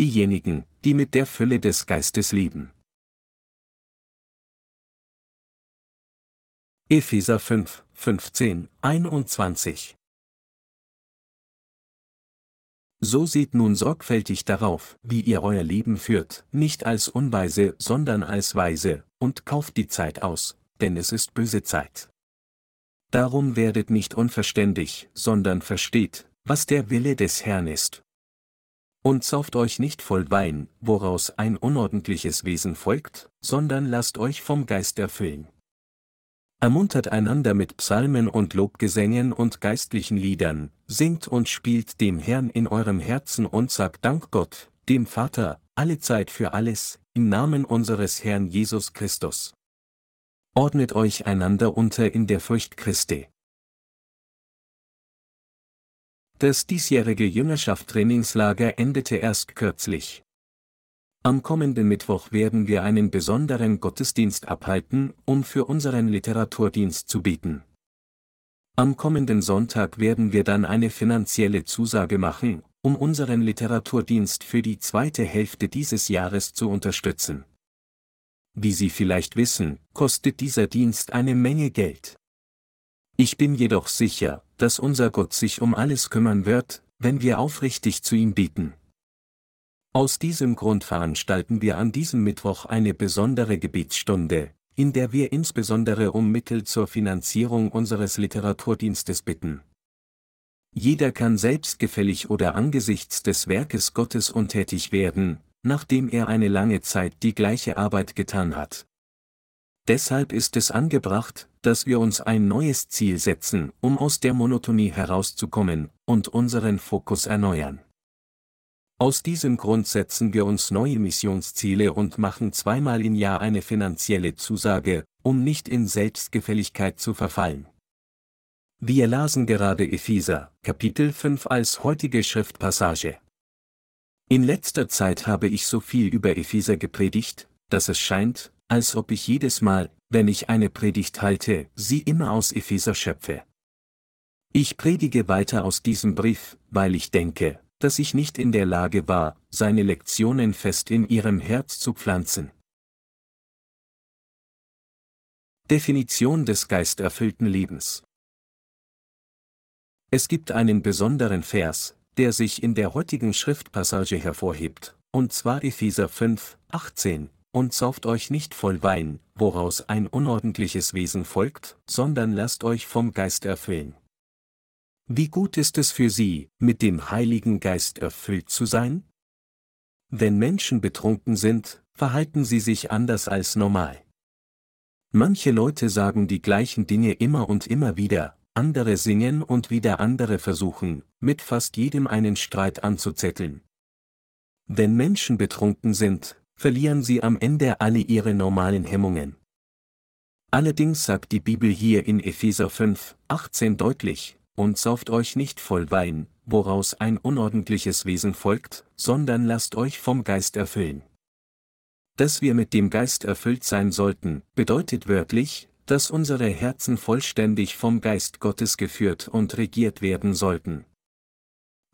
diejenigen, die mit der Fülle des Geistes leben. Epheser 5, 15, 21 So seht nun sorgfältig darauf, wie ihr euer Leben führt, nicht als Unweise, sondern als Weise, und kauft die Zeit aus, denn es ist böse Zeit. Darum werdet nicht unverständig, sondern versteht, was der Wille des Herrn ist. Und sauft euch nicht voll Wein, woraus ein unordentliches Wesen folgt, sondern lasst euch vom Geist erfüllen. Ermuntert einander mit Psalmen und Lobgesängen und geistlichen Liedern, singt und spielt dem Herrn in eurem Herzen und sagt Dank Gott, dem Vater, alle Zeit für alles, im Namen unseres Herrn Jesus Christus. Ordnet euch einander unter in der Furcht Christi. Das diesjährige Jüngerschaft-Trainingslager endete erst kürzlich. Am kommenden Mittwoch werden wir einen besonderen Gottesdienst abhalten, um für unseren Literaturdienst zu bieten. Am kommenden Sonntag werden wir dann eine finanzielle Zusage machen, um unseren Literaturdienst für die zweite Hälfte dieses Jahres zu unterstützen. Wie Sie vielleicht wissen, kostet dieser Dienst eine Menge Geld. Ich bin jedoch sicher, dass unser Gott sich um alles kümmern wird, wenn wir aufrichtig zu ihm bieten. Aus diesem Grund veranstalten wir an diesem Mittwoch eine besondere Gebetsstunde, in der wir insbesondere um Mittel zur Finanzierung unseres Literaturdienstes bitten. Jeder kann selbstgefällig oder angesichts des Werkes Gottes untätig werden, nachdem er eine lange Zeit die gleiche Arbeit getan hat. Deshalb ist es angebracht, dass wir uns ein neues Ziel setzen, um aus der Monotonie herauszukommen, und unseren Fokus erneuern. Aus diesem Grund setzen wir uns neue Missionsziele und machen zweimal im Jahr eine finanzielle Zusage, um nicht in Selbstgefälligkeit zu verfallen. Wir lasen gerade Epheser, Kapitel 5 als heutige Schriftpassage. In letzter Zeit habe ich so viel über Epheser gepredigt, dass es scheint, als ob ich jedes Mal, wenn ich eine Predigt halte, sie immer aus Epheser schöpfe. Ich predige weiter aus diesem Brief, weil ich denke, dass ich nicht in der Lage war, seine Lektionen fest in ihrem Herz zu pflanzen. Definition des geisterfüllten Lebens Es gibt einen besonderen Vers, der sich in der heutigen Schriftpassage hervorhebt, und zwar Epheser 5, 18, und sauft euch nicht voll Wein, woraus ein unordentliches Wesen folgt, sondern lasst euch vom Geist erfüllen. Wie gut ist es für Sie, mit dem Heiligen Geist erfüllt zu sein? Wenn Menschen betrunken sind, verhalten sie sich anders als normal. Manche Leute sagen die gleichen Dinge immer und immer wieder, andere singen und wieder andere versuchen, mit fast jedem einen Streit anzuzetteln. Wenn Menschen betrunken sind, verlieren sie am Ende alle ihre normalen Hemmungen. Allerdings sagt die Bibel hier in Epheser 5, 18 deutlich, und sauft euch nicht voll Wein, woraus ein unordentliches Wesen folgt, sondern lasst euch vom Geist erfüllen. Dass wir mit dem Geist erfüllt sein sollten, bedeutet wörtlich, dass unsere Herzen vollständig vom Geist Gottes geführt und regiert werden sollten.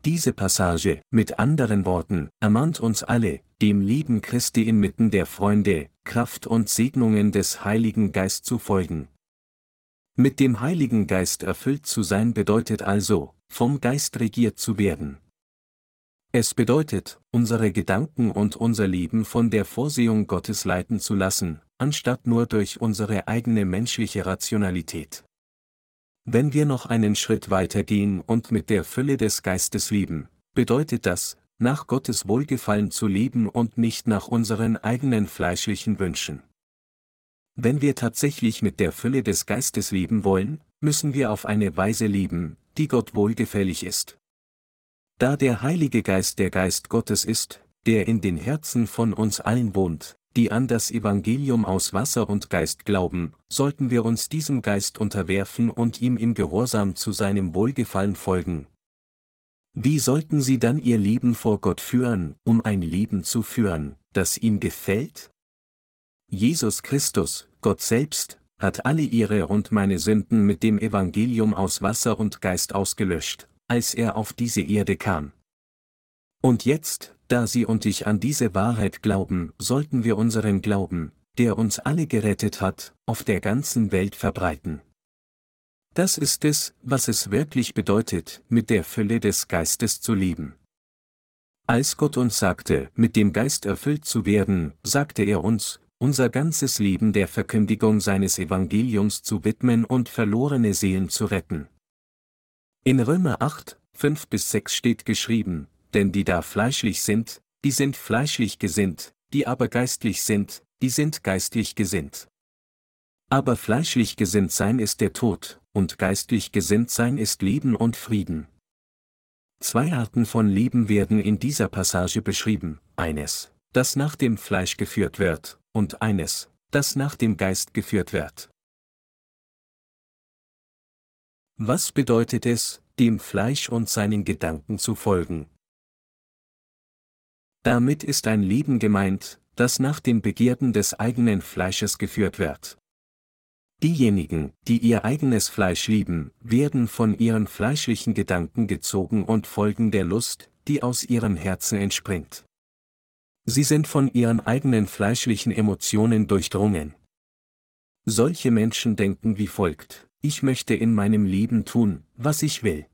Diese Passage, mit anderen Worten, ermahnt uns alle, dem Leben Christi inmitten der Freunde, Kraft und Segnungen des Heiligen Geist zu folgen. Mit dem Heiligen Geist erfüllt zu sein bedeutet also, vom Geist regiert zu werden. Es bedeutet, unsere Gedanken und unser Leben von der Vorsehung Gottes leiten zu lassen, anstatt nur durch unsere eigene menschliche Rationalität. Wenn wir noch einen Schritt weiter gehen und mit der Fülle des Geistes leben, bedeutet das, nach Gottes Wohlgefallen zu leben und nicht nach unseren eigenen fleischlichen Wünschen. Wenn wir tatsächlich mit der Fülle des Geistes leben wollen, müssen wir auf eine Weise leben, die Gott wohlgefällig ist. Da der Heilige Geist der Geist Gottes ist, der in den Herzen von uns allen wohnt, die an das Evangelium aus Wasser und Geist glauben, sollten wir uns diesem Geist unterwerfen und ihm im Gehorsam zu seinem Wohlgefallen folgen. Wie sollten sie dann ihr Leben vor Gott führen, um ein Leben zu führen, das ihm gefällt? Jesus Christus, Gott selbst, hat alle ihre und meine Sünden mit dem Evangelium aus Wasser und Geist ausgelöscht, als er auf diese Erde kam. Und jetzt, da Sie und ich an diese Wahrheit glauben, sollten wir unseren Glauben, der uns alle gerettet hat, auf der ganzen Welt verbreiten. Das ist es, was es wirklich bedeutet, mit der Fülle des Geistes zu leben. Als Gott uns sagte, mit dem Geist erfüllt zu werden, sagte er uns, unser ganzes Leben der Verkündigung seines Evangeliums zu widmen und verlorene Seelen zu retten. In Römer 8, 5 bis 6 steht geschrieben, denn die da fleischlich sind, die sind fleischlich gesinnt, die aber geistlich sind, die sind geistlich gesinnt. Aber fleischlich gesinnt sein ist der Tod, und geistlich gesinnt sein ist Leben und Frieden. Zwei Arten von Leben werden in dieser Passage beschrieben, eines, das nach dem Fleisch geführt wird, und eines, das nach dem Geist geführt wird. Was bedeutet es, dem Fleisch und seinen Gedanken zu folgen? Damit ist ein Leben gemeint, das nach den Begierden des eigenen Fleisches geführt wird. Diejenigen, die ihr eigenes Fleisch lieben, werden von ihren fleischlichen Gedanken gezogen und folgen der Lust, die aus ihrem Herzen entspringt. Sie sind von ihren eigenen fleischlichen Emotionen durchdrungen. Solche Menschen denken wie folgt, ich möchte in meinem Leben tun, was ich will.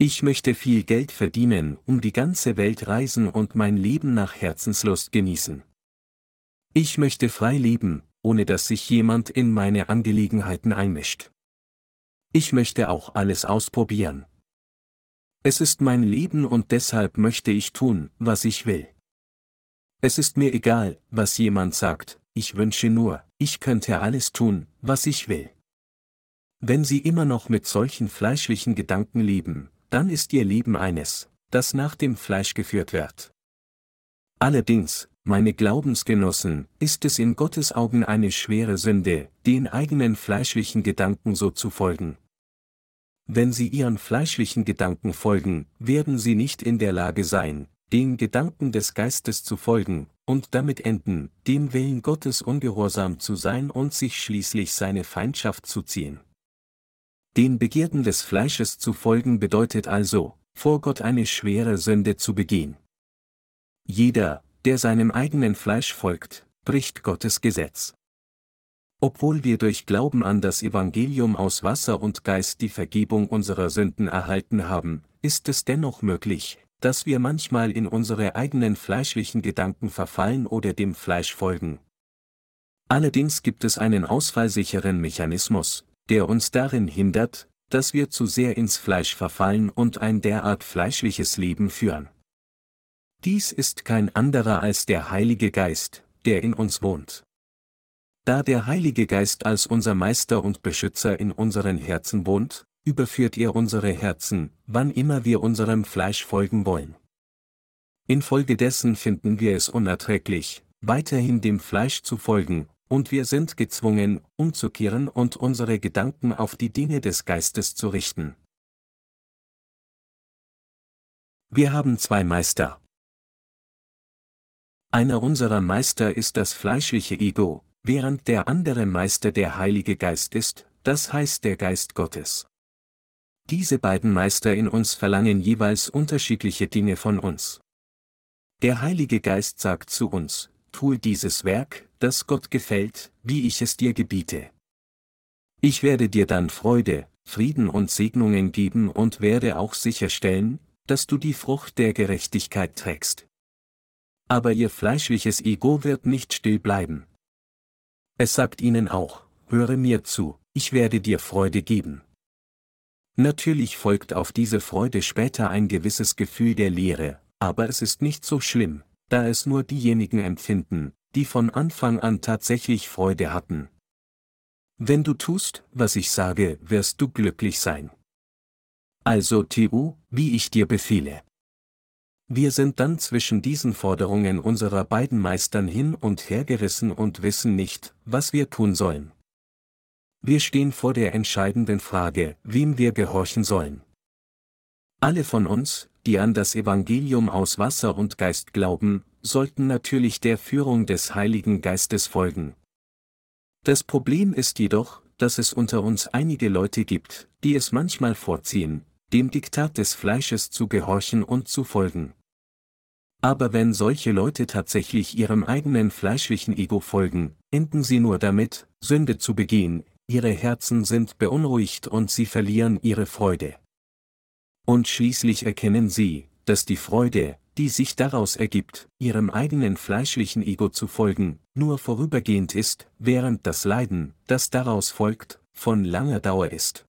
Ich möchte viel Geld verdienen, um die ganze Welt reisen und mein Leben nach Herzenslust genießen. Ich möchte frei leben, ohne dass sich jemand in meine Angelegenheiten einmischt. Ich möchte auch alles ausprobieren. Es ist mein Leben und deshalb möchte ich tun, was ich will. Es ist mir egal, was jemand sagt, ich wünsche nur, ich könnte alles tun, was ich will. Wenn Sie immer noch mit solchen fleischlichen Gedanken leben, dann ist ihr Leben eines, das nach dem Fleisch geführt wird. Allerdings, meine Glaubensgenossen, ist es in Gottes Augen eine schwere Sünde, den eigenen fleischlichen Gedanken so zu folgen. Wenn sie ihren fleischlichen Gedanken folgen, werden sie nicht in der Lage sein, den Gedanken des Geistes zu folgen, und damit enden, dem Willen Gottes ungehorsam zu sein und sich schließlich seine Feindschaft zu ziehen. Den Begierden des Fleisches zu folgen bedeutet also, vor Gott eine schwere Sünde zu begehen. Jeder, der seinem eigenen Fleisch folgt, bricht Gottes Gesetz. Obwohl wir durch Glauben an das Evangelium aus Wasser und Geist die Vergebung unserer Sünden erhalten haben, ist es dennoch möglich, dass wir manchmal in unsere eigenen fleischlichen Gedanken verfallen oder dem Fleisch folgen. Allerdings gibt es einen ausfallsicheren Mechanismus, der uns darin hindert, dass wir zu sehr ins Fleisch verfallen und ein derart fleischliches Leben führen. Dies ist kein anderer als der Heilige Geist, der in uns wohnt. Da der Heilige Geist als unser Meister und Beschützer in unseren Herzen wohnt, überführt er unsere Herzen, wann immer wir unserem Fleisch folgen wollen. Infolgedessen finden wir es unerträglich, weiterhin dem Fleisch zu folgen, und wir sind gezwungen, umzukehren und unsere Gedanken auf die Dinge des Geistes zu richten. Wir haben zwei Meister. Einer unserer Meister ist das fleischliche Ego, während der andere Meister der Heilige Geist ist, das heißt der Geist Gottes. Diese beiden Meister in uns verlangen jeweils unterschiedliche Dinge von uns. Der Heilige Geist sagt zu uns, tue dieses Werk, das Gott gefällt, wie ich es dir gebiete. Ich werde dir dann Freude, Frieden und Segnungen geben und werde auch sicherstellen, dass du die Frucht der Gerechtigkeit trägst. Aber ihr fleischliches Ego wird nicht still bleiben. Es sagt ihnen auch, höre mir zu, ich werde dir Freude geben. Natürlich folgt auf diese Freude später ein gewisses Gefühl der Leere, aber es ist nicht so schlimm, da es nur diejenigen empfinden, die von Anfang an tatsächlich Freude hatten. Wenn du tust, was ich sage, wirst du glücklich sein. Also Tu, wie ich dir befehle. Wir sind dann zwischen diesen Forderungen unserer beiden Meistern hin und her gerissen und wissen nicht, was wir tun sollen. Wir stehen vor der entscheidenden Frage, wem wir gehorchen sollen. Alle von uns, die an das Evangelium aus Wasser und Geist glauben, sollten natürlich der Führung des Heiligen Geistes folgen. Das Problem ist jedoch, dass es unter uns einige Leute gibt, die es manchmal vorziehen, dem Diktat des Fleisches zu gehorchen und zu folgen. Aber wenn solche Leute tatsächlich ihrem eigenen fleischlichen Ego folgen, enden sie nur damit, Sünde zu begehen, ihre Herzen sind beunruhigt und sie verlieren ihre Freude. Und schließlich erkennen sie, dass die Freude, die sich daraus ergibt, ihrem eigenen fleischlichen Ego zu folgen, nur vorübergehend ist, während das Leiden, das daraus folgt, von langer Dauer ist.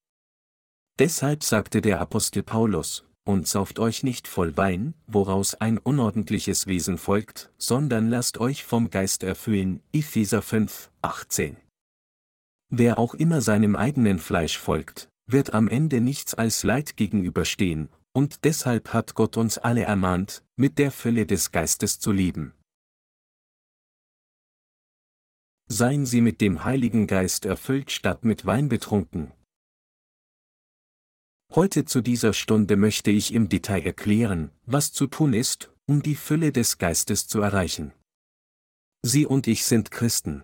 Deshalb sagte der Apostel Paulus, und sauft euch nicht voll Wein, woraus ein unordentliches Wesen folgt, sondern lasst euch vom Geist erfüllen, Epheser 5, 18. Wer auch immer seinem eigenen Fleisch folgt, wird am Ende nichts als Leid gegenüberstehen, und deshalb hat Gott uns alle ermahnt, mit der Fülle des Geistes zu lieben. Seien Sie mit dem Heiligen Geist erfüllt statt mit Wein betrunken. Heute zu dieser Stunde möchte ich im Detail erklären, was zu tun ist, um die Fülle des Geistes zu erreichen. Sie und ich sind Christen.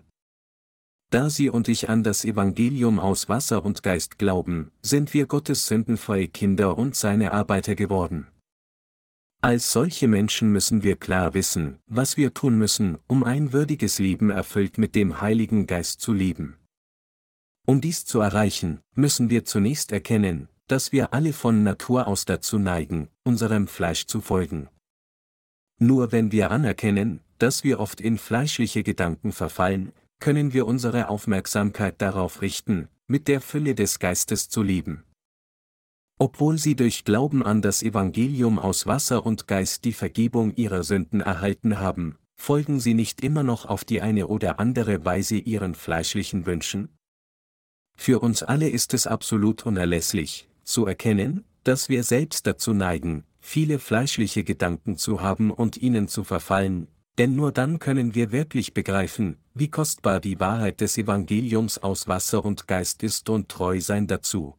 Da Sie und ich an das Evangelium aus Wasser und Geist glauben, sind wir Gottes sündenfreie Kinder und seine Arbeiter geworden. Als solche Menschen müssen wir klar wissen, was wir tun müssen, um ein würdiges Leben erfüllt mit dem Heiligen Geist zu leben. Um dies zu erreichen, müssen wir zunächst erkennen, dass wir alle von Natur aus dazu neigen, unserem Fleisch zu folgen. Nur wenn wir anerkennen, dass wir oft in fleischliche Gedanken verfallen, können wir unsere Aufmerksamkeit darauf richten, mit der Fülle des Geistes zu leben. Obwohl sie durch Glauben an das Evangelium aus Wasser und Geist die Vergebung ihrer Sünden erhalten haben, folgen sie nicht immer noch auf die eine oder andere Weise ihren fleischlichen Wünschen? Für uns alle ist es absolut unerlässlich, zu erkennen, dass wir selbst dazu neigen, viele fleischliche Gedanken zu haben und ihnen zu verfallen, denn nur dann können wir wirklich begreifen, wie kostbar die Wahrheit des Evangeliums aus Wasser und Geist ist und treu sein dazu.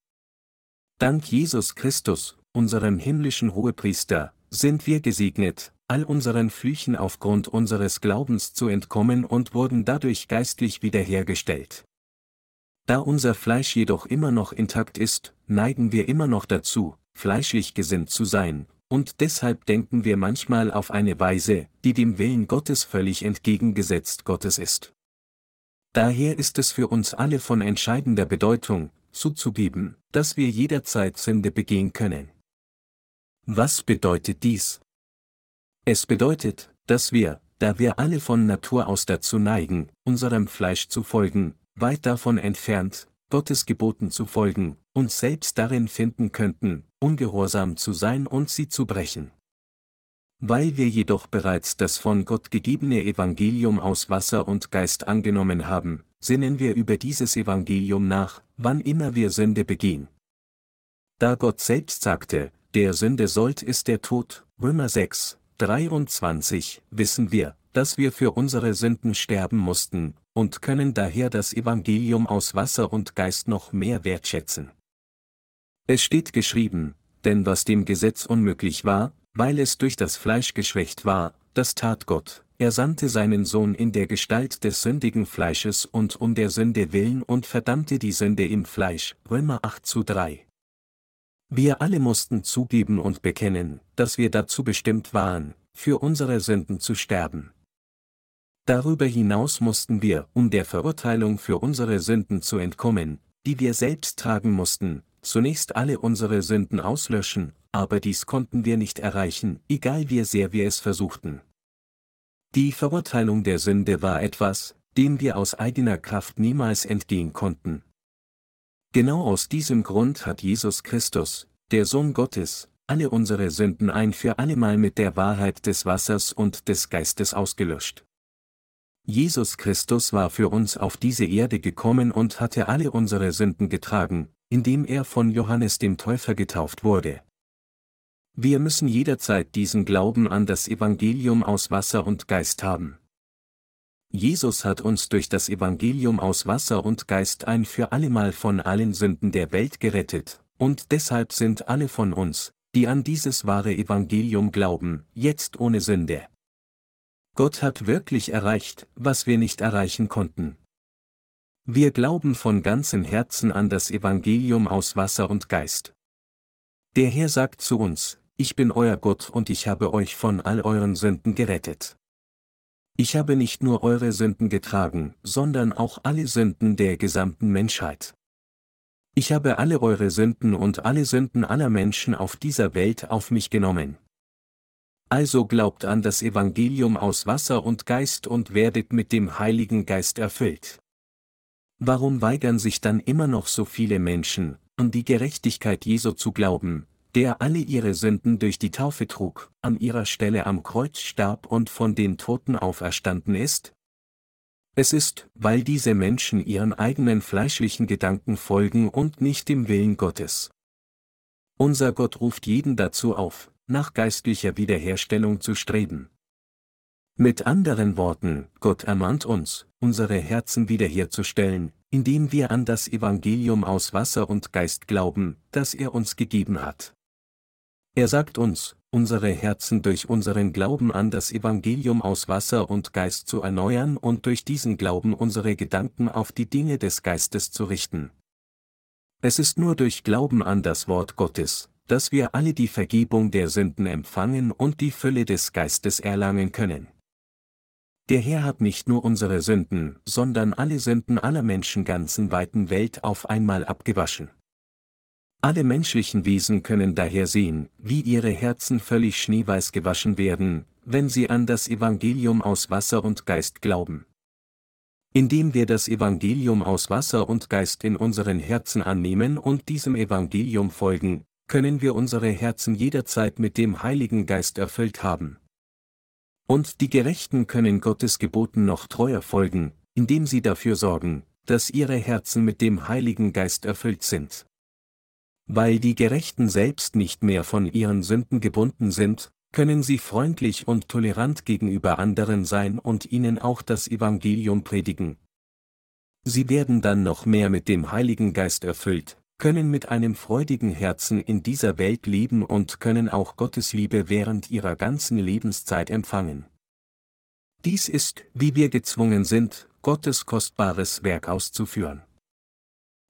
Dank Jesus Christus, unserem himmlischen Hohepriester, sind wir gesegnet, all unseren Flüchen aufgrund unseres Glaubens zu entkommen und wurden dadurch geistlich wiederhergestellt. Da unser Fleisch jedoch immer noch intakt ist, neigen wir immer noch dazu, fleischlich gesinnt zu sein, und deshalb denken wir manchmal auf eine Weise, die dem Willen Gottes völlig entgegengesetzt Gottes ist. Daher ist es für uns alle von entscheidender Bedeutung, zuzugeben, dass wir jederzeit Sünde begehen können. Was bedeutet dies? Es bedeutet, dass wir, da wir alle von Natur aus dazu neigen, unserem Fleisch zu folgen, weit davon entfernt, Gottes Geboten zu folgen, uns selbst darin finden könnten, ungehorsam zu sein und sie zu brechen. Weil wir jedoch bereits das von Gott gegebene Evangelium aus Wasser und Geist angenommen haben, sinnen wir über dieses Evangelium nach, wann immer wir Sünde begehen. Da Gott selbst sagte, der Sünde sollt ist der Tod, Römer 6, 23, wissen wir, dass wir für unsere Sünden sterben mussten, und können daher das Evangelium aus Wasser und Geist noch mehr wertschätzen. Es steht geschrieben, denn was dem Gesetz unmöglich war, weil es durch das Fleisch geschwächt war, das tat Gott, er sandte seinen Sohn in der Gestalt des sündigen Fleisches und um der Sünde willen und verdammte die Sünde im Fleisch, Römer 8 zu 3. Wir alle mussten zugeben und bekennen, dass wir dazu bestimmt waren, für unsere Sünden zu sterben. Darüber hinaus mussten wir, um der Verurteilung für unsere Sünden zu entkommen, die wir selbst tragen mussten, zunächst alle unsere Sünden auslöschen, aber dies konnten wir nicht erreichen, egal wie sehr wir es versuchten. Die Verurteilung der Sünde war etwas, dem wir aus eigener Kraft niemals entgehen konnten. Genau aus diesem Grund hat Jesus Christus, der Sohn Gottes, alle unsere Sünden ein für allemal mit der Wahrheit des Wassers und des Geistes ausgelöscht. Jesus Christus war für uns auf diese Erde gekommen und hatte alle unsere Sünden getragen, indem er von Johannes dem Täufer getauft wurde. Wir müssen jederzeit diesen Glauben an das Evangelium aus Wasser und Geist haben. Jesus hat uns durch das Evangelium aus Wasser und Geist ein für allemal von allen Sünden der Welt gerettet, und deshalb sind alle von uns, die an dieses wahre Evangelium glauben, jetzt ohne Sünde. Gott hat wirklich erreicht, was wir nicht erreichen konnten. Wir glauben von ganzem Herzen an das Evangelium aus Wasser und Geist. Der Herr sagt zu uns, ich bin euer Gott und ich habe euch von all euren Sünden gerettet. Ich habe nicht nur eure Sünden getragen, sondern auch alle Sünden der gesamten Menschheit. Ich habe alle eure Sünden und alle Sünden aller Menschen auf dieser Welt auf mich genommen. Also glaubt an das Evangelium aus Wasser und Geist und werdet mit dem Heiligen Geist erfüllt. Warum weigern sich dann immer noch so viele Menschen, an die Gerechtigkeit Jesu zu glauben, der alle ihre Sünden durch die Taufe trug, an ihrer Stelle am Kreuz starb und von den Toten auferstanden ist? Es ist, weil diese Menschen ihren eigenen fleischlichen Gedanken folgen und nicht dem Willen Gottes. Unser Gott ruft jeden dazu auf, nach geistlicher Wiederherstellung zu streben. Mit anderen Worten, Gott ermahnt uns, unsere Herzen wiederherzustellen, indem wir an das Evangelium aus Wasser und Geist glauben, das er uns gegeben hat. Er sagt uns, unsere Herzen durch unseren Glauben an das Evangelium aus Wasser und Geist zu erneuern und durch diesen Glauben unsere Gedanken auf die Dinge des Geistes zu richten. Es ist nur durch Glauben an das Wort Gottes, dass wir alle die Vergebung der Sünden empfangen und die Fülle des Geistes erlangen können. Der Herr hat nicht nur unsere Sünden, sondern alle Sünden aller Menschen ganzen weiten Welt auf einmal abgewaschen. Alle menschlichen Wesen können daher sehen, wie ihre Herzen völlig schneeweiß gewaschen werden, wenn sie an das Evangelium aus Wasser und Geist glauben. Indem wir das Evangelium aus Wasser und Geist in unseren Herzen annehmen und diesem Evangelium folgen, können wir unsere Herzen jederzeit mit dem Heiligen Geist erfüllt haben. Und die Gerechten können Gottes Geboten noch treuer folgen, indem sie dafür sorgen, dass ihre Herzen mit dem Heiligen Geist erfüllt sind. Weil die Gerechten selbst nicht mehr von ihren Sünden gebunden sind, können sie freundlich und tolerant gegenüber anderen sein und ihnen auch das Evangelium predigen. Sie werden dann noch mehr mit dem Heiligen Geist erfüllt, können mit einem freudigen Herzen in dieser Welt leben und können auch Gottes Liebe während ihrer ganzen Lebenszeit empfangen. Dies ist, wie wir gezwungen sind, Gottes kostbares Werk auszuführen.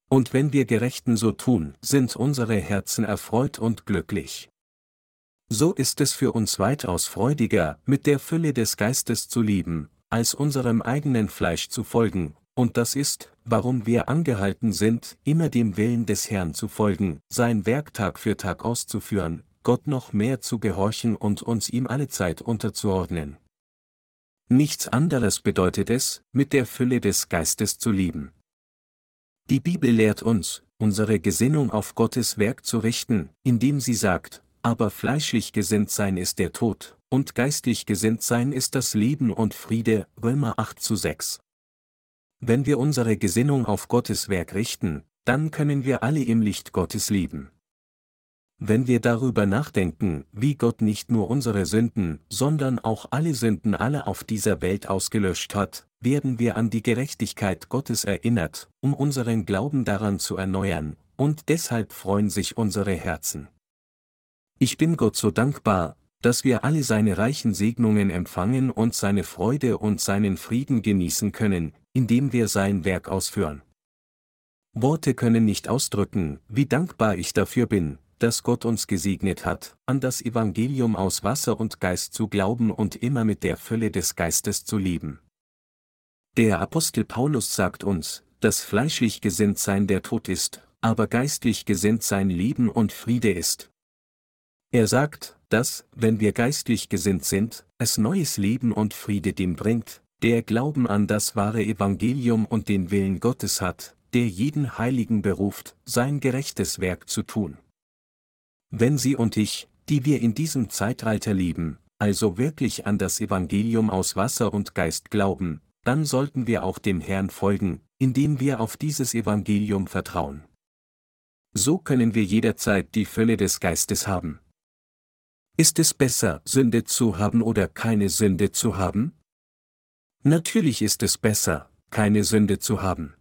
Und wenn wir Gerechten so tun, sind unsere Herzen erfreut und glücklich. So ist es für uns weitaus freudiger, mit der Fülle des Geistes zu lieben, als unserem eigenen Fleisch zu folgen, und das ist, warum wir angehalten sind, immer dem Willen des Herrn zu folgen, sein Werk Tag für Tag auszuführen, Gott noch mehr zu gehorchen und uns ihm alle Zeit unterzuordnen. Nichts anderes bedeutet es, mit der Fülle des Geistes zu lieben. Die Bibel lehrt uns, unsere Gesinnung auf Gottes Werk zu richten, indem sie sagt, aber fleischlich gesinnt sein ist der Tod, und geistlich gesinnt sein ist das Leben und Friede, Römer 8 zu 6. Wenn wir unsere Gesinnung auf Gottes Werk richten, dann können wir alle im Licht Gottes leben. Wenn wir darüber nachdenken, wie Gott nicht nur unsere Sünden, sondern auch alle Sünden aller auf dieser Welt ausgelöscht hat, werden wir an die Gerechtigkeit Gottes erinnert, um unseren Glauben daran zu erneuern, und deshalb freuen sich unsere Herzen. Ich bin Gott so dankbar, dass wir alle seine reichen Segnungen empfangen und seine Freude und seinen Frieden genießen können, indem wir sein Werk ausführen. Worte können nicht ausdrücken, wie dankbar ich dafür bin, dass Gott uns gesegnet hat, an das Evangelium aus Wasser und Geist zu glauben und immer mit der Fülle des Geistes zu leben. Der Apostel Paulus sagt uns, dass fleischlich gesinnt sein der Tod ist, aber geistlich gesinnt sein Leben und Friede ist. Er sagt, dass, wenn wir geistlich gesinnt sind, es neues Leben und Friede dem bringt, der Glauben an das wahre Evangelium und den Willen Gottes hat, der jeden Heiligen beruft, sein gerechtes Werk zu tun. Wenn Sie und ich, die wir in diesem Zeitalter leben, also wirklich an das Evangelium aus Wasser und Geist glauben, dann sollten wir auch dem Herrn folgen, indem wir auf dieses Evangelium vertrauen. So können wir jederzeit die Fülle des Geistes haben. Ist es besser, Sünde zu haben oder keine Sünde zu haben? Natürlich ist es besser, keine Sünde zu haben.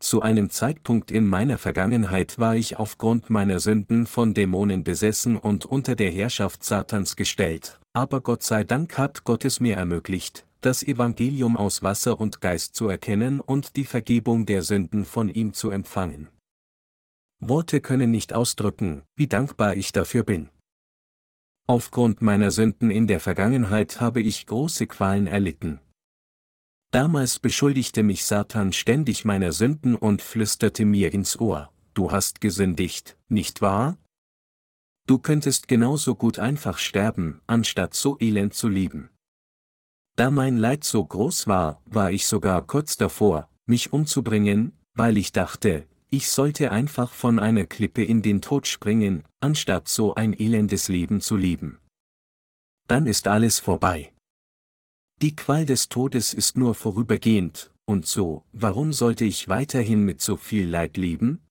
Zu einem Zeitpunkt in meiner Vergangenheit war ich aufgrund meiner Sünden von Dämonen besessen und unter der Herrschaft Satans gestellt, aber Gott sei Dank hat Gott es mir ermöglicht, das Evangelium aus Wasser und Geist zu erkennen und die Vergebung der Sünden von ihm zu empfangen. Worte können nicht ausdrücken, wie dankbar ich dafür bin. Aufgrund meiner Sünden in der Vergangenheit habe ich große Qualen erlitten. Damals beschuldigte mich Satan ständig meiner Sünden und flüsterte mir ins Ohr, du hast gesündigt, nicht wahr? Du könntest genauso gut einfach sterben, anstatt so elend zu lieben. Da mein Leid so groß war, war ich sogar kurz davor, mich umzubringen, weil ich dachte, ich sollte einfach von einer Klippe in den Tod springen, anstatt so ein elendes Leben zu leben. Dann ist alles vorbei. Die Qual des Todes ist nur vorübergehend, und so, warum sollte ich weiterhin mit so viel Leid leben?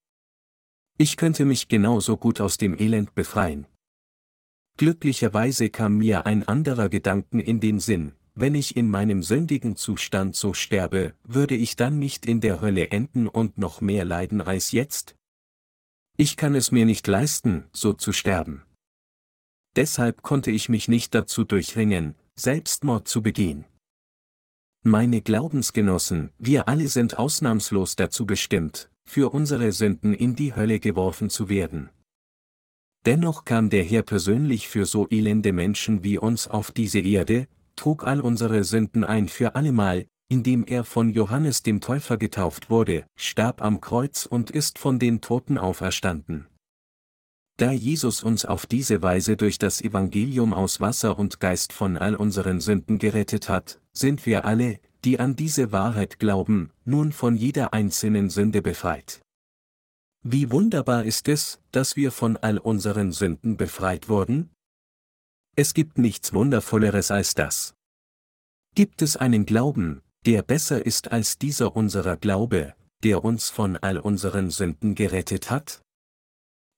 Ich könnte mich genauso gut aus dem Elend befreien. Glücklicherweise kam mir ein anderer Gedanken in den Sinn, wenn ich in meinem sündigen Zustand so sterbe, würde ich dann nicht in der Hölle enden und noch mehr leiden als jetzt? Ich kann es mir nicht leisten, so zu sterben. Deshalb konnte ich mich nicht dazu durchringen, Selbstmord zu begehen. Meine Glaubensgenossen, wir alle sind ausnahmslos dazu bestimmt, für unsere Sünden in die Hölle geworfen zu werden. Dennoch kam der Herr persönlich für so elende Menschen wie uns auf diese Erde, trug all unsere Sünden ein für allemal, indem er von Johannes dem Täufer getauft wurde, starb am Kreuz und ist von den Toten auferstanden. Da Jesus uns auf diese Weise durch das Evangelium aus Wasser und Geist von all unseren Sünden gerettet hat, sind wir alle, die an diese Wahrheit glauben, nun von jeder einzelnen Sünde befreit. Wie wunderbar ist es, dass wir von all unseren Sünden befreit wurden? Es gibt nichts Wundervolleres als das. Gibt es einen Glauben, der besser ist als dieser unserer Glaube, der uns von all unseren Sünden gerettet hat?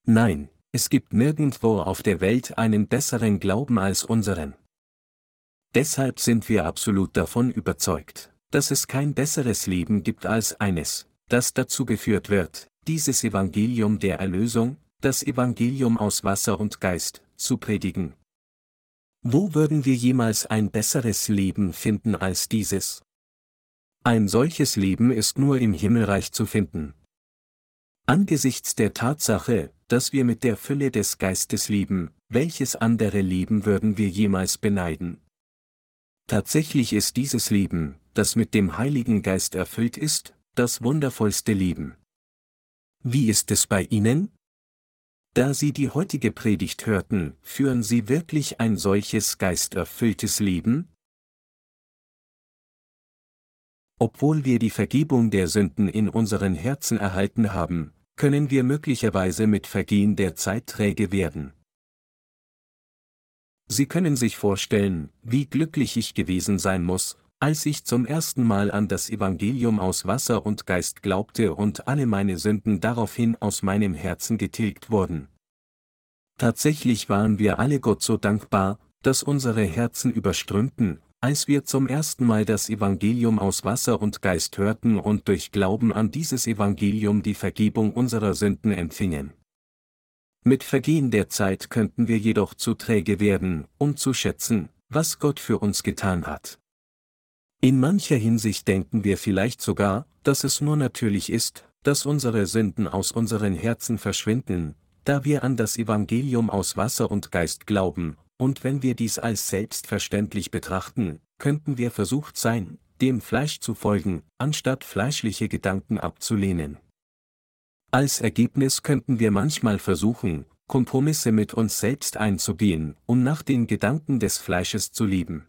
Nein, es gibt nirgendwo auf der Welt einen besseren Glauben als unseren. Deshalb sind wir absolut davon überzeugt, dass es kein besseres Leben gibt als eines, das dazu geführt wird, dieses Evangelium der Erlösung, das Evangelium aus Wasser und Geist, zu predigen, wo würden wir jemals ein besseres Leben finden als dieses? Ein solches Leben ist nur im Himmelreich zu finden. Angesichts der Tatsache, dass wir mit der Fülle des Geistes leben, welches andere Leben würden wir jemals beneiden? Tatsächlich ist dieses Leben, das mit dem Heiligen Geist erfüllt ist, das wundervollste Leben. Wie ist es bei Ihnen? Da Sie die heutige Predigt hörten, führen Sie wirklich ein solches geisterfülltes Leben? Obwohl wir die Vergebung der Sünden in unseren Herzen erhalten haben, können wir möglicherweise mit Vergehen der Zeit träge werden. Sie können sich vorstellen, wie glücklich ich gewesen sein muss, als ich zum ersten Mal an das Evangelium aus Wasser und Geist glaubte und alle meine Sünden daraufhin aus meinem Herzen getilgt wurden. Tatsächlich waren wir alle Gott so dankbar, dass unsere Herzen überströmten, als wir zum ersten Mal das Evangelium aus Wasser und Geist hörten und durch Glauben an dieses Evangelium die Vergebung unserer Sünden empfingen. Mit Vergehen der Zeit könnten wir jedoch zu träge werden, um zu schätzen, was Gott für uns getan hat. In mancher Hinsicht denken wir vielleicht sogar, dass es nur natürlich ist, dass unsere Sünden aus unseren Herzen verschwinden, da wir an das Evangelium aus Wasser und Geist glauben, und wenn wir dies als selbstverständlich betrachten, könnten wir versucht sein, dem Fleisch zu folgen, anstatt fleischliche Gedanken abzulehnen. Als Ergebnis könnten wir manchmal versuchen, Kompromisse mit uns selbst einzugehen, um nach den Gedanken des Fleisches zu lieben.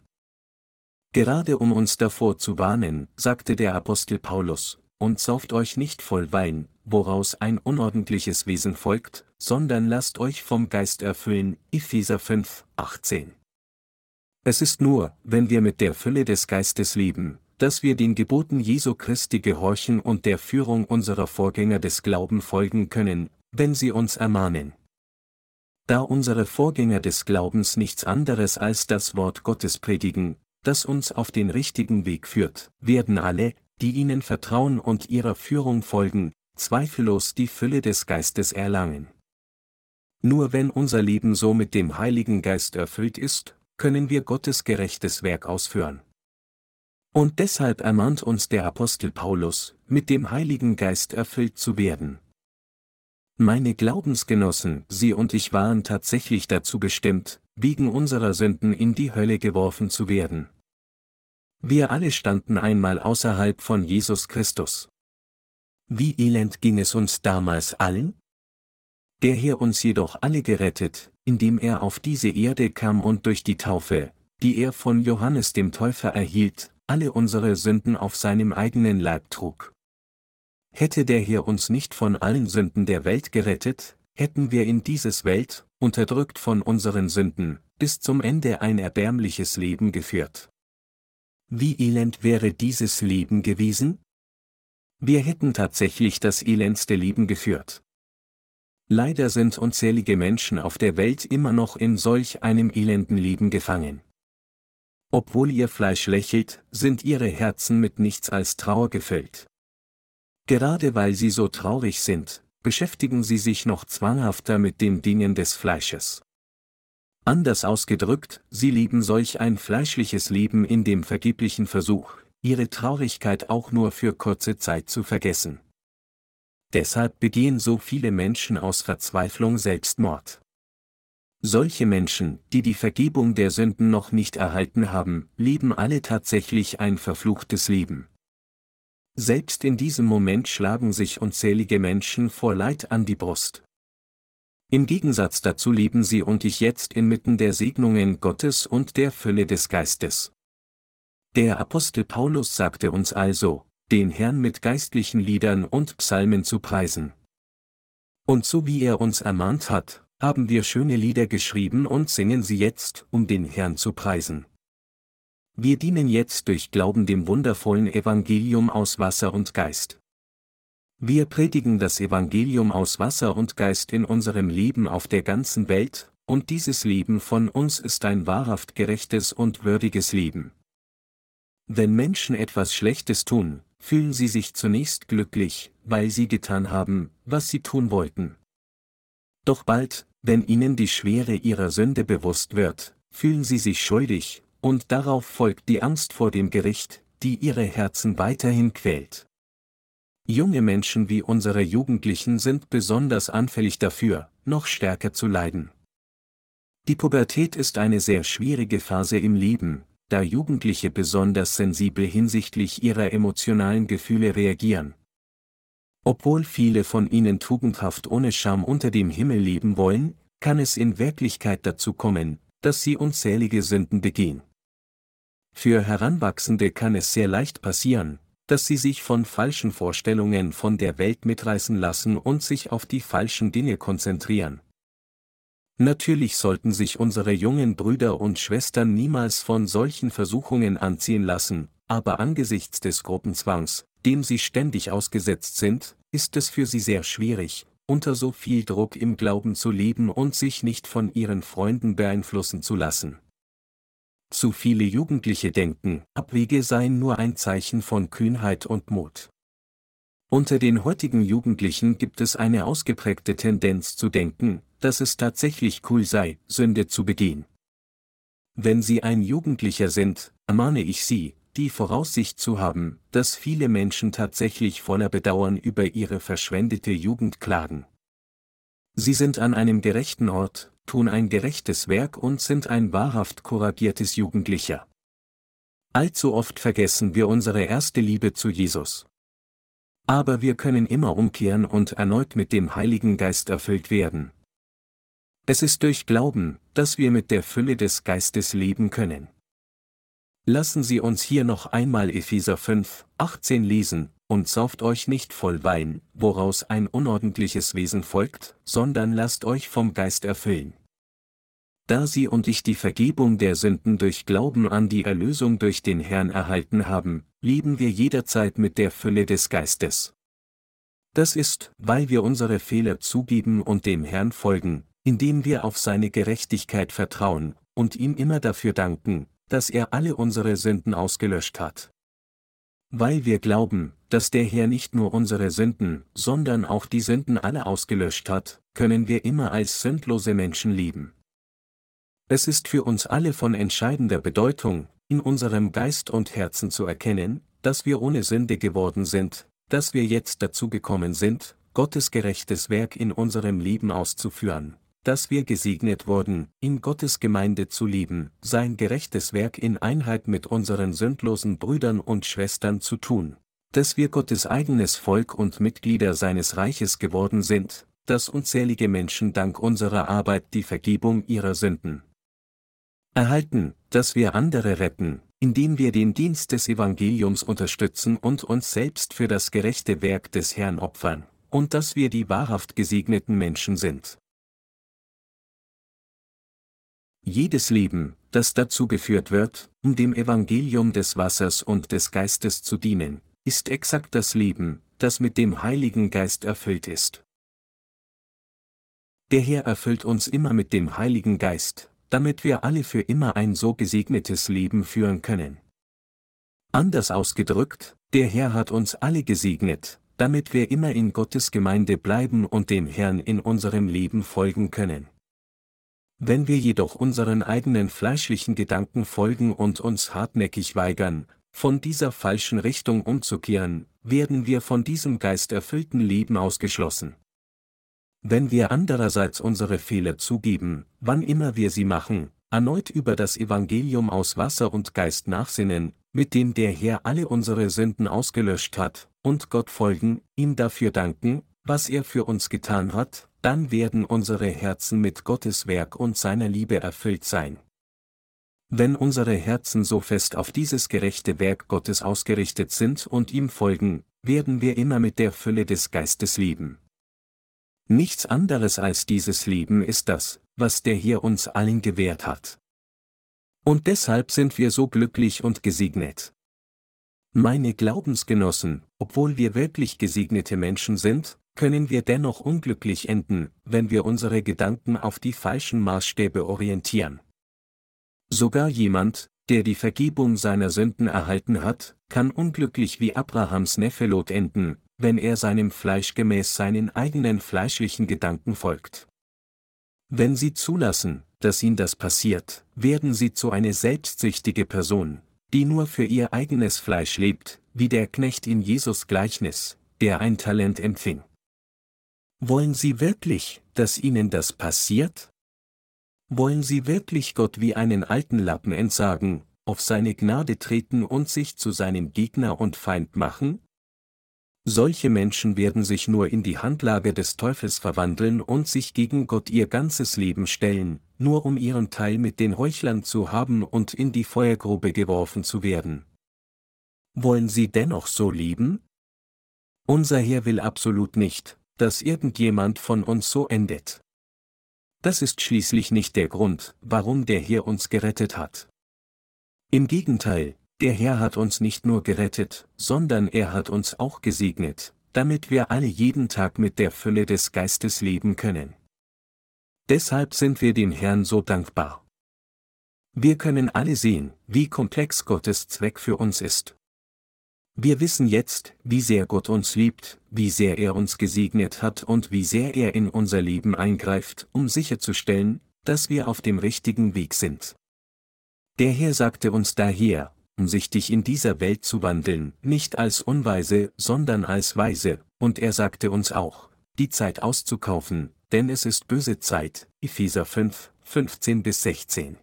Gerade um uns davor zu warnen, sagte der Apostel Paulus, und sauft euch nicht voll Wein, woraus ein unordentliches Wesen folgt, sondern lasst euch vom Geist erfüllen, Epheser 5, 18. Es ist nur, wenn wir mit der Fülle des Geistes leben, dass wir den Geboten Jesu Christi gehorchen und der Führung unserer Vorgänger des Glauben folgen können, wenn sie uns ermahnen. Da unsere Vorgänger des Glaubens nichts anderes als das Wort Gottes predigen, das uns auf den richtigen Weg führt, werden alle, die ihnen vertrauen und ihrer Führung folgen, zweifellos die Fülle des Geistes erlangen. Nur wenn unser Leben so mit dem Heiligen Geist erfüllt ist, können wir Gottes gerechtes Werk ausführen. Und deshalb ermahnt uns der Apostel Paulus, mit dem Heiligen Geist erfüllt zu werden. Meine Glaubensgenossen, Sie und ich waren tatsächlich dazu bestimmt, wegen unserer Sünden in die Hölle geworfen zu werden. Wir alle standen einmal außerhalb von Jesus Christus. Wie elend ging es uns damals allen? Der Herr uns jedoch alle gerettet, indem er auf diese Erde kam und durch die Taufe, die er von Johannes dem Täufer erhielt, alle unsere Sünden auf seinem eigenen Leib trug. Hätte der Herr uns nicht von allen Sünden der Welt gerettet, hätten wir in dieses Welt, unterdrückt von unseren Sünden, bis zum Ende ein erbärmliches Leben geführt. Wie elend wäre dieses Leben gewesen? Wir hätten tatsächlich das elendste Leben geführt. Leider sind unzählige Menschen auf der Welt immer noch in solch einem elenden Leben gefangen. Obwohl ihr Fleisch lächelt, sind ihre Herzen mit nichts als Trauer gefüllt. Gerade weil sie so traurig sind, beschäftigen sie sich noch zwanghafter mit den Dingen des Fleisches. Anders ausgedrückt, sie leben solch ein fleischliches Leben in dem vergeblichen Versuch, ihre Traurigkeit auch nur für kurze Zeit zu vergessen. Deshalb begehen so viele Menschen aus Verzweiflung Selbstmord. Solche Menschen, die die Vergebung der Sünden noch nicht erhalten haben, leben alle tatsächlich ein verfluchtes Leben. Selbst in diesem Moment schlagen sich unzählige Menschen vor Leid an die Brust. Im Gegensatz dazu leben sie und ich jetzt inmitten der Segnungen Gottes und der Fülle des Geistes. Der Apostel Paulus sagte uns also, den Herrn mit geistlichen Liedern und Psalmen zu preisen. Und so wie er uns ermahnt hat, haben wir schöne Lieder geschrieben und singen sie jetzt, um den Herrn zu preisen. Wir dienen jetzt durch Glauben dem wundervollen Evangelium aus Wasser und Geist. Wir predigen das Evangelium aus Wasser und Geist in unserem Leben auf der ganzen Welt, und dieses Leben von uns ist ein wahrhaft gerechtes und würdiges Leben. Wenn Menschen etwas Schlechtes tun, fühlen sie sich zunächst glücklich, weil sie getan haben, was sie tun wollten. Doch bald, wenn ihnen die Schwere ihrer Sünde bewusst wird, fühlen sie sich schuldig, und darauf folgt die Angst vor dem Gericht, die ihre Herzen weiterhin quält. Junge Menschen wie unsere Jugendlichen sind besonders anfällig dafür, noch stärker zu leiden. Die Pubertät ist eine sehr schwierige Phase im Leben, da Jugendliche besonders sensibel hinsichtlich ihrer emotionalen Gefühle reagieren. Obwohl viele von ihnen tugendhaft ohne Scham unter dem Himmel leben wollen, kann es in Wirklichkeit dazu kommen, dass sie unzählige Sünden begehen. Für Heranwachsende kann es sehr leicht passieren, dass sie sich von falschen Vorstellungen von der Welt mitreißen lassen und sich auf die falschen Dinge konzentrieren. Natürlich sollten sich unsere jungen Brüder und Schwestern niemals von solchen Versuchungen anziehen lassen, aber angesichts des Gruppenzwangs, dem sie ständig ausgesetzt sind, ist es für sie sehr schwierig, unter so viel Druck im Glauben zu leben und sich nicht von ihren Freunden beeinflussen zu lassen. Zu viele Jugendliche denken, Abwege seien nur ein Zeichen von Kühnheit und Mut. Unter den heutigen Jugendlichen gibt es eine ausgeprägte Tendenz zu denken, dass es tatsächlich cool sei, Sünde zu begehen. Wenn Sie ein Jugendlicher sind, ermahne ich Sie, die Voraussicht zu haben, dass viele Menschen tatsächlich voller Bedauern über ihre verschwendete Jugend klagen. Sie sind an einem gerechten Ort, tun ein gerechtes Werk und sind ein wahrhaft couragiertes Jugendlicher. Allzu oft vergessen wir unsere erste Liebe zu Jesus. Aber wir können immer umkehren und erneut mit dem Heiligen Geist erfüllt werden. Es ist durch Glauben, dass wir mit der Fülle des Geistes leben können. Lassen Sie uns hier noch einmal Epheser 5, 18 lesen, und sauft euch nicht voll Wein, woraus ein unordentliches Wesen folgt, sondern lasst euch vom Geist erfüllen. Da Sie und ich die Vergebung der Sünden durch Glauben an die Erlösung durch den Herrn erhalten haben, leben wir jederzeit mit der Fülle des Geistes. Das ist, weil wir unsere Fehler zugeben und dem Herrn folgen, indem wir auf seine Gerechtigkeit vertrauen und ihm immer dafür danken, dass er alle unsere Sünden ausgelöscht hat. Weil wir glauben, dass der Herr nicht nur unsere Sünden, sondern auch die Sünden alle ausgelöscht hat, können wir immer als sündlose Menschen leben. Es ist für uns alle von entscheidender Bedeutung, in unserem Geist und Herzen zu erkennen, dass wir ohne Sünde geworden sind, dass wir jetzt dazu gekommen sind, Gottes gerechtes Werk in unserem Leben auszuführen, dass wir gesegnet wurden, in Gottes Gemeinde zu lieben, sein gerechtes Werk in Einheit mit unseren sündlosen Brüdern und Schwestern zu tun, dass wir Gottes eigenes Volk und Mitglieder seines Reiches geworden sind, dass unzählige Menschen dank unserer Arbeit die Vergebung ihrer Sünden erhalten, dass wir andere retten, indem wir den Dienst des Evangeliums unterstützen und uns selbst für das gerechte Werk des Herrn opfern, und dass wir die wahrhaft gesegneten Menschen sind. Jedes Leben, das dazu geführt wird, um dem Evangelium des Wassers und des Geistes zu dienen, ist exakt das Leben, das mit dem Heiligen Geist erfüllt ist. Der Herr erfüllt uns immer mit dem Heiligen Geist, damit wir alle für immer ein so gesegnetes Leben führen können. Anders ausgedrückt, der Herr hat uns alle gesegnet, damit wir immer in Gottes Gemeinde bleiben und dem Herrn in unserem Leben folgen können. Wenn wir jedoch unseren eigenen fleischlichen Gedanken folgen und uns hartnäckig weigern, von dieser falschen Richtung umzukehren, werden wir von diesem geisterfüllten Leben ausgeschlossen. Wenn wir andererseits unsere Fehler zugeben, wann immer wir sie machen, erneut über das Evangelium aus Wasser und Geist nachsinnen, mit dem der Herr alle unsere Sünden ausgelöscht hat, und Gott folgen, ihm dafür danken, was er für uns getan hat, dann werden unsere Herzen mit Gottes Werk und seiner Liebe erfüllt sein. Wenn unsere Herzen so fest auf dieses gerechte Werk Gottes ausgerichtet sind und ihm folgen, werden wir immer mit der Fülle des Geistes leben. Nichts anderes als dieses Leben ist das, was der hier uns allen gewährt hat. Und deshalb sind wir so glücklich und gesegnet. Meine Glaubensgenossen, obwohl wir wirklich gesegnete Menschen sind, können wir dennoch unglücklich enden, wenn wir unsere Gedanken auf die falschen Maßstäbe orientieren. Sogar jemand, der die Vergebung seiner Sünden erhalten hat, kann unglücklich wie Abrahams Neffe Lot enden, wenn er seinem Fleisch gemäß seinen eigenen fleischlichen Gedanken folgt. Wenn sie zulassen, dass ihnen das passiert, werden sie zu eine selbstsüchtige Person, die nur für ihr eigenes Fleisch lebt, wie der Knecht in Jesus Gleichnis, der ein Talent empfing. Wollen Sie wirklich, dass Ihnen das passiert? Wollen Sie wirklich Gott wie einen alten Lappen entsagen, auf seine Gnade treten und sich zu seinem Gegner und Feind machen? Solche Menschen werden sich nur in die Handlage des Teufels verwandeln und sich gegen Gott ihr ganzes Leben stellen, nur um ihren Teil mit den Heuchlern zu haben und in die Feuergrube geworfen zu werden. Wollen Sie dennoch so lieben? Unser Herr will absolut nicht, dass irgendjemand von uns so endet. Das ist schließlich nicht der Grund, warum der Herr uns gerettet hat. Im Gegenteil, der Herr hat uns nicht nur gerettet, sondern er hat uns auch gesegnet, damit wir alle jeden Tag mit der Fülle des Geistes leben können. Deshalb sind wir dem Herrn so dankbar. Wir können alle sehen, wie komplex Gottes Zweck für uns ist. Wir wissen jetzt, wie sehr Gott uns liebt, wie sehr er uns gesegnet hat und wie sehr er in unser Leben eingreift, um sicherzustellen, dass wir auf dem richtigen Weg sind. Der Herr sagte uns daher, um sich dich in dieser Welt zu wandeln, nicht als Unweise, sondern als Weise, und er sagte uns auch, die Zeit auszukaufen, denn es ist böse Zeit, Epheser 5, 15 bis 16.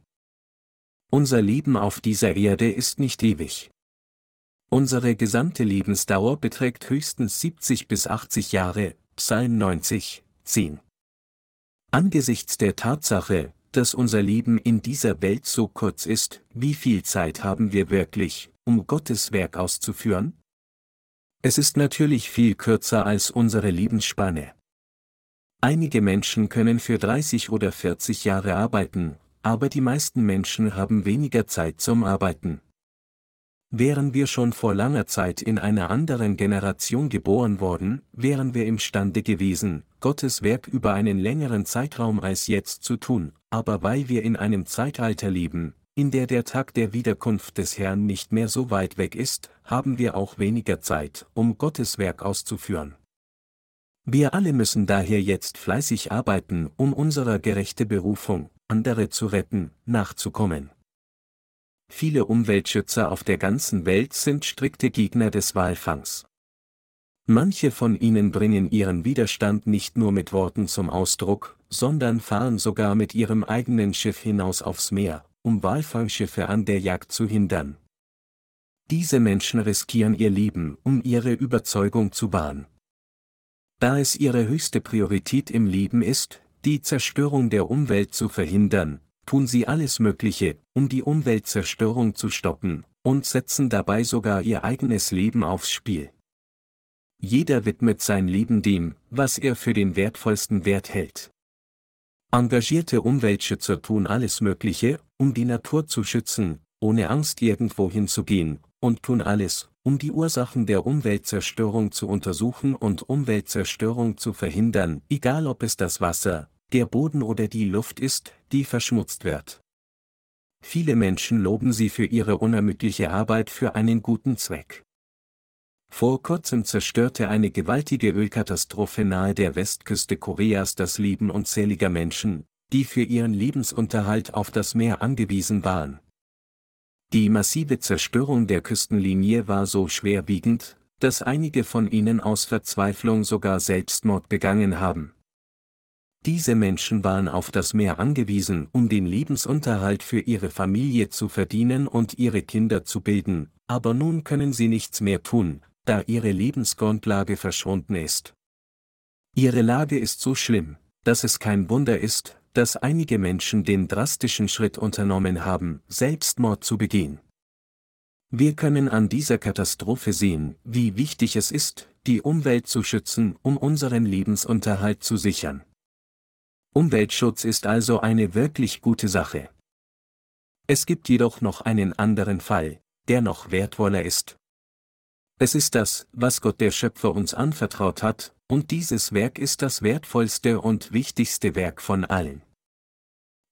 Unser Leben auf dieser Erde ist nicht ewig. Unsere gesamte Lebensdauer beträgt höchstens 70 bis 80 Jahre, Psalm 90, 10. Angesichts der Tatsache, dass unser Leben in dieser Welt so kurz ist, wie viel Zeit haben wir wirklich, um Gottes Werk auszuführen? Es ist natürlich viel kürzer als unsere Lebensspanne. Einige Menschen können für 30 oder 40 Jahre arbeiten, aber die meisten Menschen haben weniger Zeit zum Arbeiten. Wären wir schon vor langer Zeit in einer anderen Generation geboren worden, wären wir imstande gewesen, Gottes Werk über einen längeren Zeitraum als jetzt zu tun, aber weil wir in einem Zeitalter leben, in der der Tag der Wiederkunft des Herrn nicht mehr so weit weg ist, haben wir auch weniger Zeit, um Gottes Werk auszuführen. Wir alle müssen daher jetzt fleißig arbeiten, um unserer gerechte Berufung, andere zu retten, nachzukommen. Viele Umweltschützer auf der ganzen Welt sind strikte Gegner des Walfangs. Manche von ihnen bringen ihren Widerstand nicht nur mit Worten zum Ausdruck, sondern fahren sogar mit ihrem eigenen Schiff hinaus aufs Meer, um Walfangschiffe an der Jagd zu hindern. Diese Menschen riskieren ihr Leben, um ihre Überzeugung zu wahren. Da es ihre höchste Priorität im Leben ist, die Zerstörung der Umwelt zu verhindern, tun sie alles Mögliche, um die Umweltzerstörung zu stoppen, und setzen dabei sogar ihr eigenes Leben aufs Spiel. Jeder widmet sein Leben dem, was er für den wertvollsten Wert hält. Engagierte Umweltschützer tun alles Mögliche, um die Natur zu schützen, ohne Angst irgendwo hinzugehen, und tun alles, um die Ursachen der Umweltzerstörung zu untersuchen und Umweltzerstörung zu verhindern, egal ob es das Wasser, der Boden oder die Luft ist, die verschmutzt wird. Viele Menschen loben sie für ihre unermüdliche Arbeit für einen guten Zweck. Vor kurzem zerstörte eine gewaltige Ölkatastrophe nahe der Westküste Koreas das Leben unzähliger Menschen, die für ihren Lebensunterhalt auf das Meer angewiesen waren. Die massive Zerstörung der Küstenlinie war so schwerwiegend, dass einige von ihnen aus Verzweiflung sogar Selbstmord begangen haben. Diese Menschen waren auf das Meer angewiesen, um den Lebensunterhalt für ihre Familie zu verdienen und ihre Kinder zu bilden, aber nun können sie nichts mehr tun, da ihre Lebensgrundlage verschwunden ist. Ihre Lage ist so schlimm, dass es kein Wunder ist, dass einige Menschen den drastischen Schritt unternommen haben, Selbstmord zu begehen. Wir können an dieser Katastrophe sehen, wie wichtig es ist, die Umwelt zu schützen, um unseren Lebensunterhalt zu sichern. Umweltschutz ist also eine wirklich gute Sache. Es gibt jedoch noch einen anderen Fall, der noch wertvoller ist. Es ist das, was Gott der Schöpfer uns anvertraut hat, und dieses Werk ist das wertvollste und wichtigste Werk von allen.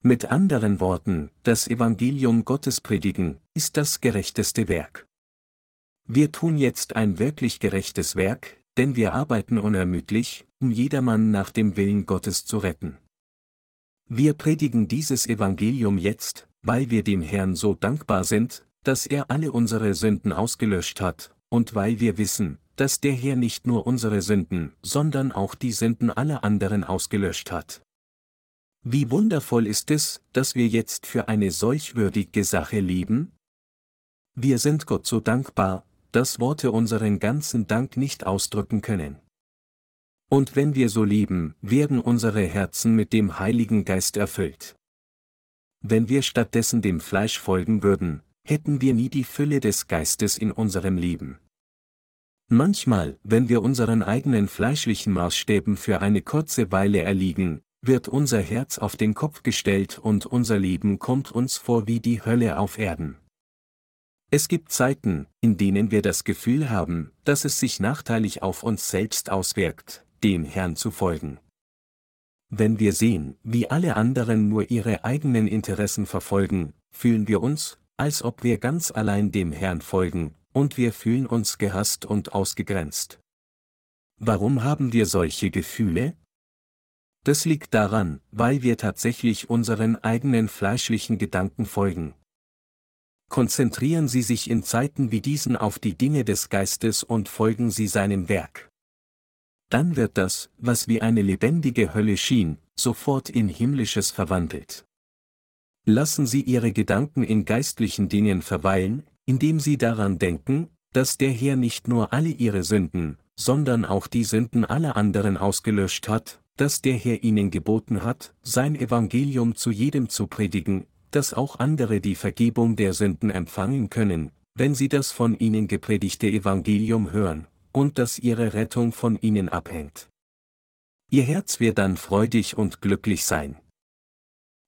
Mit anderen Worten, das Evangelium Gottes predigen, ist das gerechteste Werk. Wir tun jetzt ein wirklich gerechtes Werk, denn wir arbeiten unermüdlich, um jedermann nach dem Willen Gottes zu retten. Wir predigen dieses Evangelium jetzt, weil wir dem Herrn so dankbar sind, dass er alle unsere Sünden ausgelöscht hat, und weil wir wissen, dass der Herr nicht nur unsere Sünden, sondern auch die Sünden aller anderen ausgelöscht hat. Wie wundervoll ist es, dass wir jetzt für eine solch würdige Sache leben? Wir sind Gott so dankbar, dass Worte unseren ganzen Dank nicht ausdrücken können. Und wenn wir so leben, werden unsere Herzen mit dem Heiligen Geist erfüllt. Wenn wir stattdessen dem Fleisch folgen würden, hätten wir nie die Fülle des Geistes in unserem Leben. Manchmal, wenn wir unseren eigenen fleischlichen Maßstäben für eine kurze Weile erliegen, wird unser Herz auf den Kopf gestellt und unser Leben kommt uns vor wie die Hölle auf Erden. Es gibt Zeiten, in denen wir das Gefühl haben, dass es sich nachteilig auf uns selbst auswirkt, dem Herrn zu folgen. Wenn wir sehen, wie alle anderen nur ihre eigenen Interessen verfolgen, fühlen wir uns, als ob wir ganz allein dem Herrn folgen, und wir fühlen uns gehasst und ausgegrenzt. Warum haben wir solche Gefühle? Das liegt daran, weil wir tatsächlich unseren eigenen fleischlichen Gedanken folgen. Konzentrieren Sie sich in Zeiten wie diesen auf die Dinge des Geistes und folgen Sie seinem Werk. Dann wird das, was wie eine lebendige Hölle schien, sofort in himmlisches verwandelt. Lassen Sie Ihre Gedanken in geistlichen Dingen verweilen, indem sie daran denken, dass der Herr nicht nur alle ihre Sünden, sondern auch die Sünden aller anderen ausgelöscht hat, dass der Herr ihnen geboten hat, sein Evangelium zu jedem zu predigen, dass auch andere die Vergebung der Sünden empfangen können, wenn sie das von ihnen gepredigte Evangelium hören, und dass ihre Rettung von ihnen abhängt. Ihr Herz wird dann freudig und glücklich sein.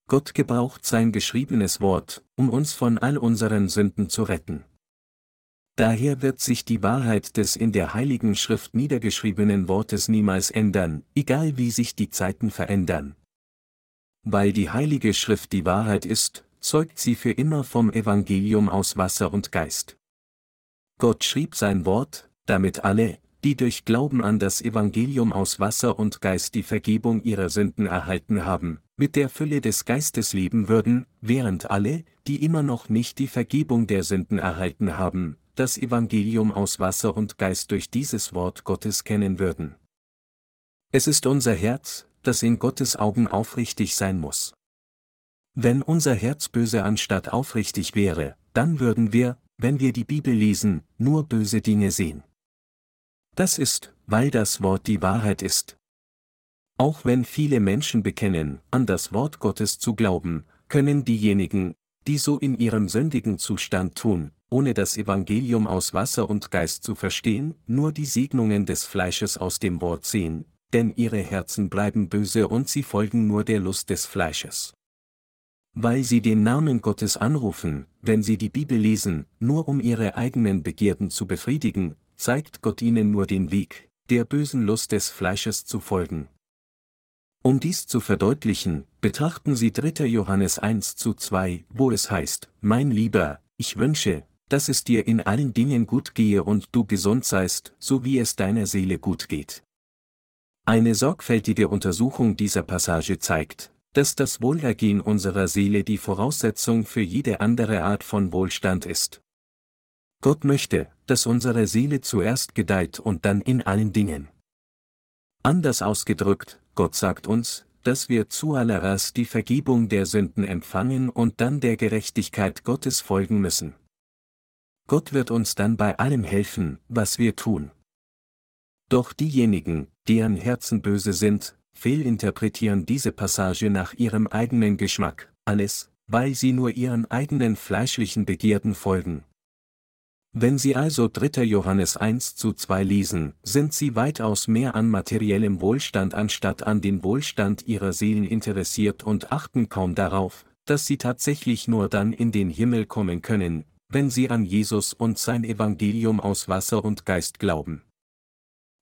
Gott gebraucht sein geschriebenes Wort, um uns von all unseren Sünden zu retten. Daher wird sich die Wahrheit des in der Heiligen Schrift niedergeschriebenen Wortes niemals ändern, egal wie sich die Zeiten verändern. Weil die Heilige Schrift die Wahrheit ist, zeugt sie für immer vom Evangelium aus Wasser und Geist. Gott schrieb sein Wort, damit alle, die durch Glauben an das Evangelium aus Wasser und Geist die Vergebung ihrer Sünden erhalten haben, mit der Fülle des Geistes leben würden, während alle, die immer noch nicht die Vergebung der Sünden erhalten haben, das Evangelium aus Wasser und Geist durch dieses Wort Gottes kennen würden. Es ist unser Herz, das in Gottes Augen aufrichtig sein muss. Wenn unser Herz böse anstatt aufrichtig wäre, dann würden wir, wenn wir die Bibel lesen, nur böse Dinge sehen. Das ist, weil das Wort die Wahrheit ist. Auch wenn viele Menschen bekennen, an das Wort Gottes zu glauben, können diejenigen, die so in ihrem sündigen Zustand tun, ohne das Evangelium aus Wasser und Geist zu verstehen, nur die Segnungen des Fleisches aus dem Wort sehen, denn ihre Herzen bleiben böse und sie folgen nur der Lust des Fleisches. Weil sie den Namen Gottes anrufen, wenn sie die Bibel lesen, nur um ihre eigenen Begierden zu befriedigen, zeigt Gott ihnen nur den Weg, der bösen Lust des Fleisches zu folgen. Um dies zu verdeutlichen, betrachten Sie 3. Johannes 1 zu 2, wo es heißt, Mein Lieber, ich wünsche, dass es dir in allen Dingen gut gehe und du gesund seist, so wie es deiner Seele gut geht. Eine sorgfältige Untersuchung dieser Passage zeigt, dass das Wohlergehen unserer Seele die Voraussetzung für jede andere Art von Wohlstand ist. Gott möchte, dass unsere Seele zuerst gedeiht und dann in allen Dingen. Anders ausgedrückt, Gott sagt uns, dass wir zuallererst die Vergebung der Sünden empfangen und dann der Gerechtigkeit Gottes folgen müssen. Gott wird uns dann bei allem helfen, was wir tun. Doch diejenigen, deren Herzen böse sind, fehlinterpretieren diese Passage nach ihrem eigenen Geschmack, alles, weil sie nur ihren eigenen fleischlichen Begierden folgen. Wenn Sie also 3. Johannes 1 zu 2 lesen, sind Sie weitaus mehr an materiellem Wohlstand anstatt an den Wohlstand Ihrer Seelen interessiert und achten kaum darauf, dass Sie tatsächlich nur dann in den Himmel kommen können, wenn Sie an Jesus und sein Evangelium aus Wasser und Geist glauben.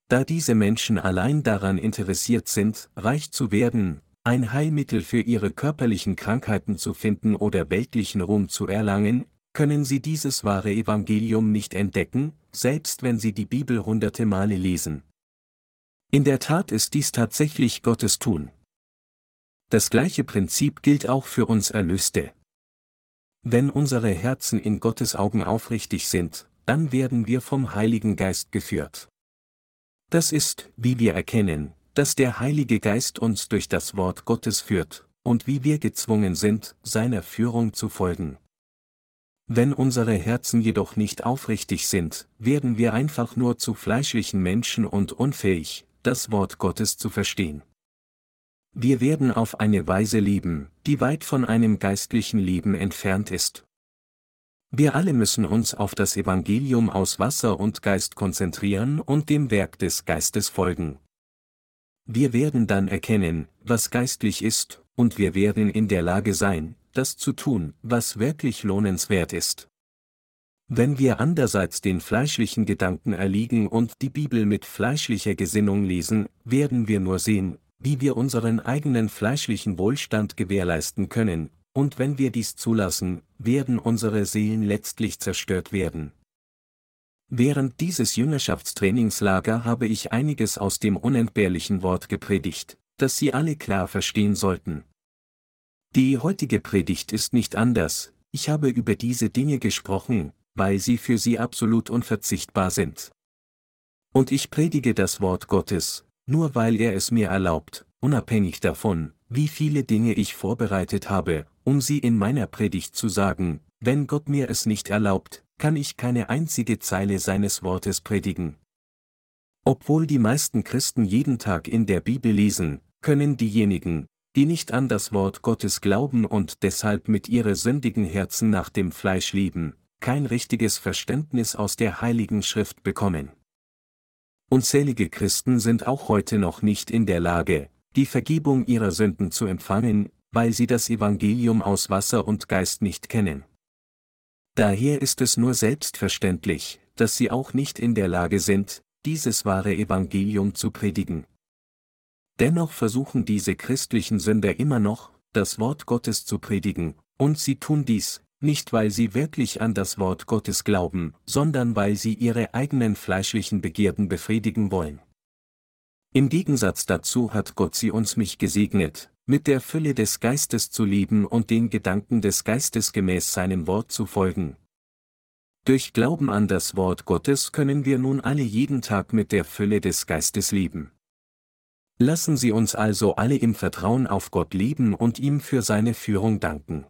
Da diese Menschen allein daran interessiert sind, reich zu werden, ein Heilmittel für ihre körperlichen Krankheiten zu finden oder weltlichen Ruhm zu erlangen, können sie dieses wahre Evangelium nicht entdecken, selbst wenn sie die Bibel hunderte Male lesen. In der Tat ist dies tatsächlich Gottes Tun. Das gleiche Prinzip gilt auch für uns Erlöste. Wenn unsere Herzen in Gottes Augen aufrichtig sind, dann werden wir vom Heiligen Geist geführt. Das ist, wie wir erkennen, dass der Heilige Geist uns durch das Wort Gottes führt, und wie wir gezwungen sind, seiner Führung zu folgen. Wenn unsere Herzen jedoch nicht aufrichtig sind, werden wir einfach nur zu fleischlichen Menschen und unfähig, das Wort Gottes zu verstehen. Wir werden auf eine Weise leben, die weit von einem geistlichen Leben entfernt ist. Wir alle müssen uns auf das Evangelium aus Wasser und Geist konzentrieren und dem Werk des Geistes folgen. Wir werden dann erkennen, was geistlich ist, und wir werden in der Lage sein, das zu tun, was wirklich lohnenswert ist. Wenn wir andererseits den fleischlichen Gedanken erliegen und die Bibel mit fleischlicher Gesinnung lesen, werden wir nur sehen, wie wir unseren eigenen fleischlichen Wohlstand gewährleisten können, und wenn wir dies zulassen, werden unsere Seelen letztlich zerstört werden. Während dieses Jüngerschaftstrainingslager habe ich einiges aus dem unentbehrlichen Wort gepredigt, das Sie alle klar verstehen sollten. Die heutige Predigt ist nicht anders, ich habe über diese Dinge gesprochen, weil sie für sie absolut unverzichtbar sind. Und ich predige das Wort Gottes, nur weil er es mir erlaubt, unabhängig davon, wie viele Dinge ich vorbereitet habe, um sie in meiner Predigt zu sagen, wenn Gott mir es nicht erlaubt, kann ich keine einzige Zeile seines Wortes predigen. Obwohl die meisten Christen jeden Tag in der Bibel lesen, können diejenigen, die nicht an das Wort Gottes glauben und deshalb mit ihre sündigen Herzen nach dem Fleisch leben, kein richtiges Verständnis aus der Heiligen Schrift bekommen. Unzählige Christen sind auch heute noch nicht in der Lage, die Vergebung ihrer Sünden zu empfangen, weil sie das Evangelium aus Wasser und Geist nicht kennen. Daher ist es nur selbstverständlich, dass sie auch nicht in der Lage sind, dieses wahre Evangelium zu predigen. Dennoch versuchen diese christlichen Sünder immer noch, das Wort Gottes zu predigen, und sie tun dies, nicht weil sie wirklich an das Wort Gottes glauben, sondern weil sie ihre eigenen fleischlichen Begierden befriedigen wollen. Im Gegensatz dazu hat Gott sie uns mich gesegnet, mit der Fülle des Geistes zu lieben und den Gedanken des Geistes gemäß seinem Wort zu folgen. Durch Glauben an das Wort Gottes können wir nun alle jeden Tag mit der Fülle des Geistes leben. Lassen Sie uns also alle im Vertrauen auf Gott leben und ihm für seine Führung danken.